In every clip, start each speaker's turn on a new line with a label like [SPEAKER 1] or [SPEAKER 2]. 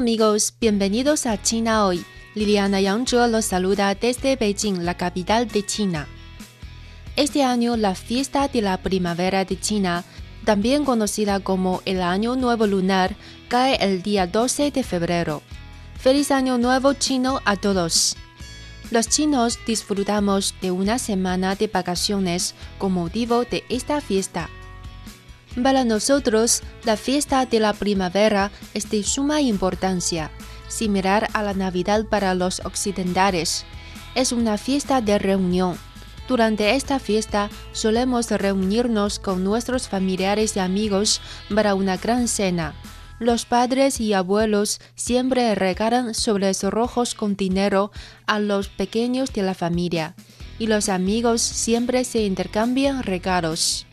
[SPEAKER 1] Amigos, bienvenidos a China hoy. Liliana Yangzhe los saluda desde Beijing, la capital de China. Este año la fiesta de la primavera de China, también conocida como el Año Nuevo Lunar, cae el día 12 de febrero. Feliz Año Nuevo chino a todos. Los chinos disfrutamos de una semana de vacaciones con motivo de esta fiesta. Para nosotros, la fiesta de la primavera es de suma importancia, similar a la Navidad para los occidentales. Es una fiesta de reunión. Durante esta fiesta solemos reunirnos con nuestros familiares y amigos para una gran cena. Los padres y abuelos siempre regalan sobres rojos con dinero a los pequeños de la familia, y los amigos siempre se intercambian regalos.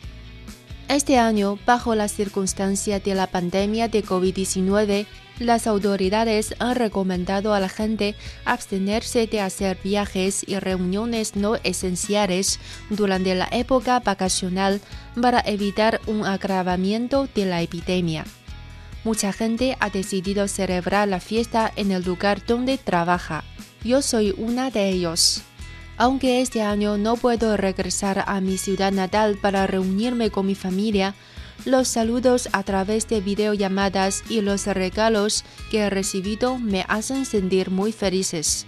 [SPEAKER 1] Este año, bajo la circunstancia de la pandemia de COVID-19, las autoridades han recomendado a la gente abstenerse de hacer viajes y reuniones no esenciales durante la época vacacional para evitar un agravamiento de la epidemia. Mucha gente ha decidido celebrar la fiesta en el lugar donde trabaja. Yo soy una de ellos. Aunque este año no puedo regresar a mi ciudad natal para reunirme con mi familia, los saludos a través de videollamadas y los regalos que he recibido me hacen sentir muy felices.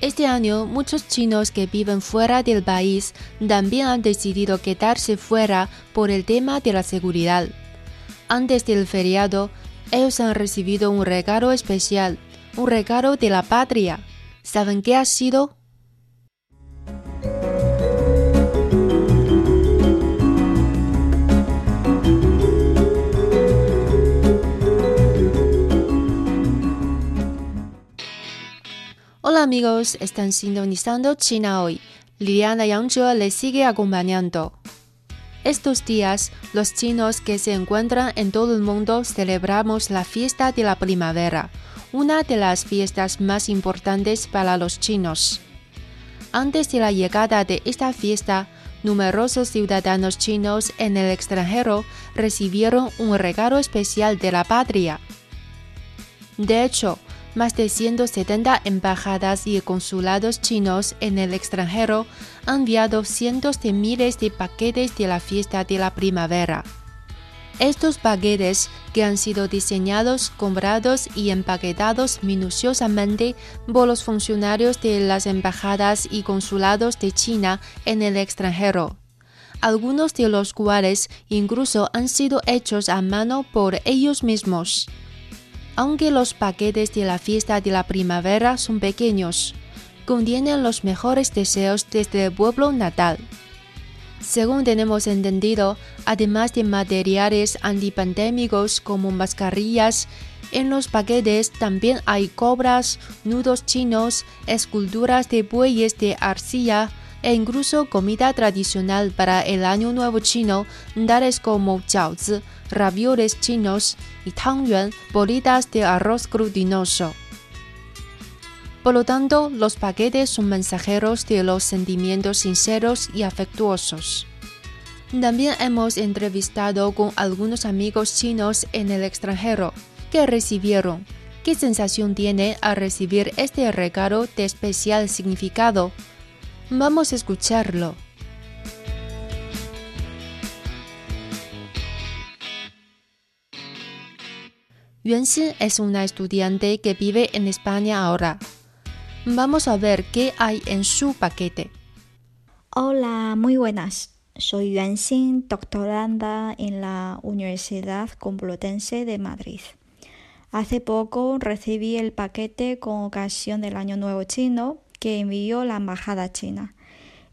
[SPEAKER 1] Este año, muchos chinos que viven fuera del país también han decidido quedarse fuera por el tema de la seguridad. Antes del feriado, ellos han recibido un regalo especial, un regalo de la patria. ¿Saben qué ha sido? Amigos, están sintonizando China hoy. Liliana Yangzhe les sigue acompañando. Estos días, los chinos que se encuentran en todo el mundo celebramos la fiesta de la primavera, una de las fiestas más importantes para los chinos. Antes de la llegada de esta fiesta, numerosos ciudadanos chinos en el extranjero recibieron un regalo especial de la patria. De hecho, más de 170 embajadas y consulados chinos en el extranjero han enviado cientos de miles de paquetes de la fiesta de la primavera. Estos paquetes, que han sido diseñados, comprados y empaquetados minuciosamente por los funcionarios de las embajadas y consulados de China en el extranjero, algunos de los cuales incluso han sido hechos a mano por ellos mismos aunque los paquetes de la fiesta de la primavera son pequeños, contienen los mejores deseos desde el pueblo natal. Según tenemos entendido, además de materiales antipandémicos como mascarillas, en los paquetes también hay cobras, nudos chinos, esculturas de bueyes de arcilla, e incluso comida tradicional para el Año Nuevo chino, tales como jiaozi, ravioles chinos y tangyuan, bolitas de arroz glutinoso. Por lo tanto, los paquetes son mensajeros de los sentimientos sinceros y afectuosos. También hemos entrevistado con algunos amigos chinos en el extranjero que recibieron. ¿Qué sensación tiene al recibir este regalo de especial significado? Vamos a escucharlo. Yuanxin es una estudiante que vive en España ahora. Vamos a ver qué hay en su paquete.
[SPEAKER 2] Hola, muy buenas. Soy Yuanxin, doctoranda en la Universidad Complutense de Madrid. Hace poco recibí el paquete con ocasión del Año Nuevo Chino que envió la embajada china,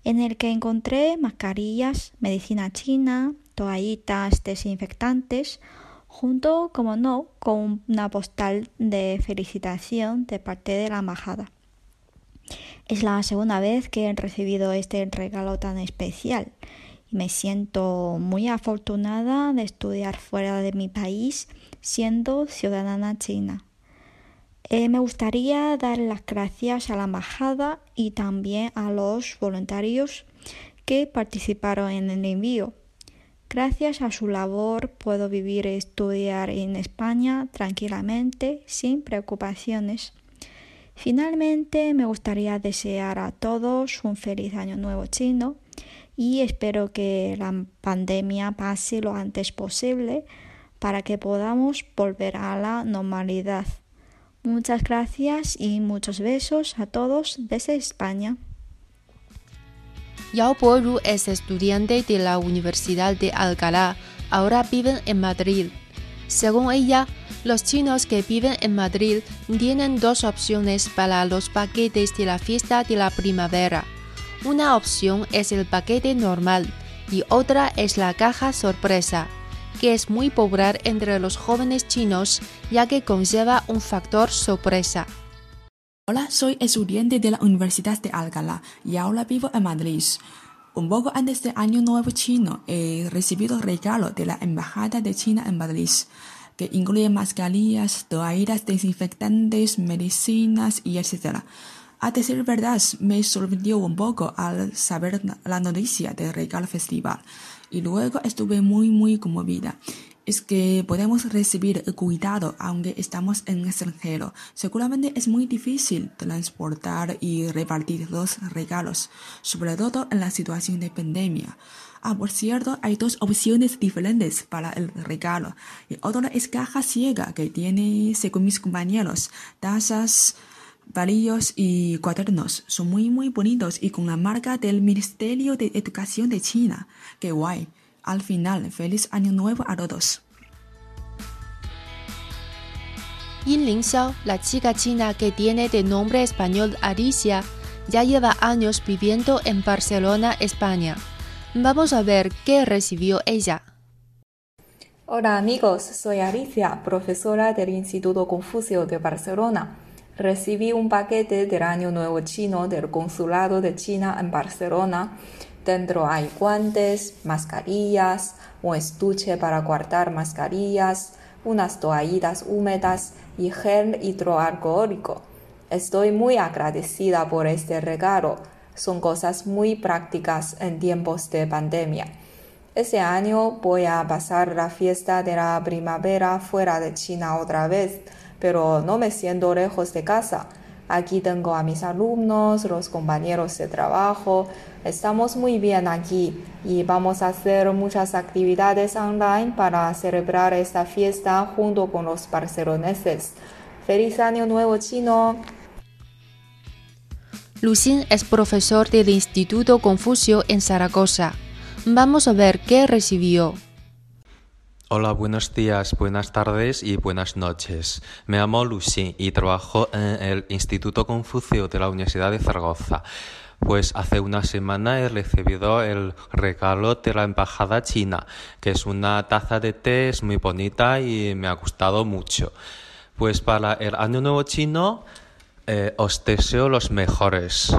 [SPEAKER 2] en el que encontré mascarillas, medicina china, toallitas desinfectantes, junto, como no, con una postal de felicitación de parte de la embajada. Es la segunda vez que he recibido este regalo tan especial y me siento muy afortunada de estudiar fuera de mi país siendo ciudadana china. Eh, me gustaría dar las gracias a la embajada y también a los voluntarios que participaron en el envío. Gracias a su labor puedo vivir y estudiar en España tranquilamente, sin preocupaciones. Finalmente, me gustaría desear a todos un feliz año nuevo chino y espero que la pandemia pase lo antes posible para que podamos volver a la normalidad. Muchas gracias y muchos besos a todos desde España.
[SPEAKER 1] Yao Boru es estudiante de la Universidad de Alcalá, ahora vive en Madrid. Según ella, los chinos que viven en Madrid tienen dos opciones para los paquetes de la fiesta de la primavera. Una opción es el paquete normal y otra es la caja sorpresa que es muy popular entre los jóvenes chinos ya que conlleva un factor sorpresa.
[SPEAKER 3] Hola, soy estudiante de la Universidad de Alcalá y ahora vivo en Madrid. Un poco antes del Año Nuevo Chino he recibido regalo de la Embajada de China en Madrid, que incluye mascarillas, toallas desinfectantes, medicinas y etc. A decir verdad, me sorprendió un poco al saber la noticia del regalo festival y luego estuve muy muy conmovida. Es que podemos recibir cuidado aunque estamos en extranjero. Seguramente es muy difícil transportar y repartir los regalos, sobre todo en la situación de pandemia. Ah, por cierto, hay dos opciones diferentes para el regalo. Y otra es caja ciega que tiene, según mis compañeros, tazas, palillos y cuadernos son muy muy bonitos y con la marca del Ministerio de Educación de China. ¡Qué guay! Al final, feliz año nuevo a todos.
[SPEAKER 1] Yin Lingxiao, la chica china que tiene de nombre español Alicia, ya lleva años viviendo en Barcelona, España. Vamos a ver qué recibió ella.
[SPEAKER 4] Hola amigos, soy Alicia, profesora del Instituto Confucio de Barcelona recibí un paquete del Año Nuevo Chino del Consulado de China en Barcelona. Dentro hay guantes, mascarillas, un estuche para guardar mascarillas, unas toallitas húmedas y gel hidroalcohólico. Estoy muy agradecida por este regalo. Son cosas muy prácticas en tiempos de pandemia. Este año voy a pasar la fiesta de la primavera fuera de China otra vez pero no me siento lejos de casa. Aquí tengo a mis alumnos, los compañeros de trabajo. Estamos muy bien aquí y vamos a hacer muchas actividades online para celebrar esta fiesta junto con los barceloneses. ¡Feliz Año Nuevo Chino!
[SPEAKER 1] Lucín es profesor del Instituto Confucio en Zaragoza. Vamos a ver qué recibió.
[SPEAKER 5] Hola, buenos días, buenas tardes y buenas noches. Me llamo Lucy y trabajo en el Instituto Confucio de la Universidad de Zaragoza. Pues hace una semana he recibido el regalo de la Embajada China, que es una taza de té, es muy bonita y me ha gustado mucho. Pues para el Año Nuevo Chino eh, os deseo los mejores.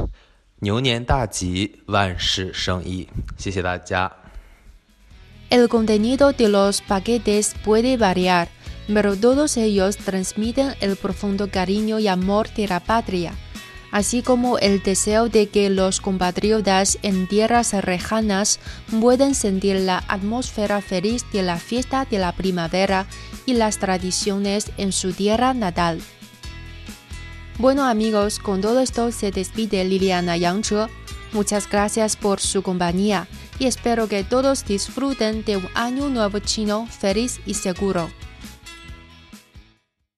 [SPEAKER 5] 牛年大吉，万事胜意。谢谢大家。
[SPEAKER 1] El contenido de los paquetes puede variar, pero todos ellos transmiten el profundo cariño y amor de la patria, así como el deseo de que los compatriotas en tierras lejanas puedan sentir la atmósfera feliz de la fiesta de la primavera y las tradiciones en su tierra natal. Bueno amigos, con todo esto se despide Liliana Yangzhe. Muchas gracias por su compañía y espero que todos disfruten de un año nuevo chino feliz y seguro.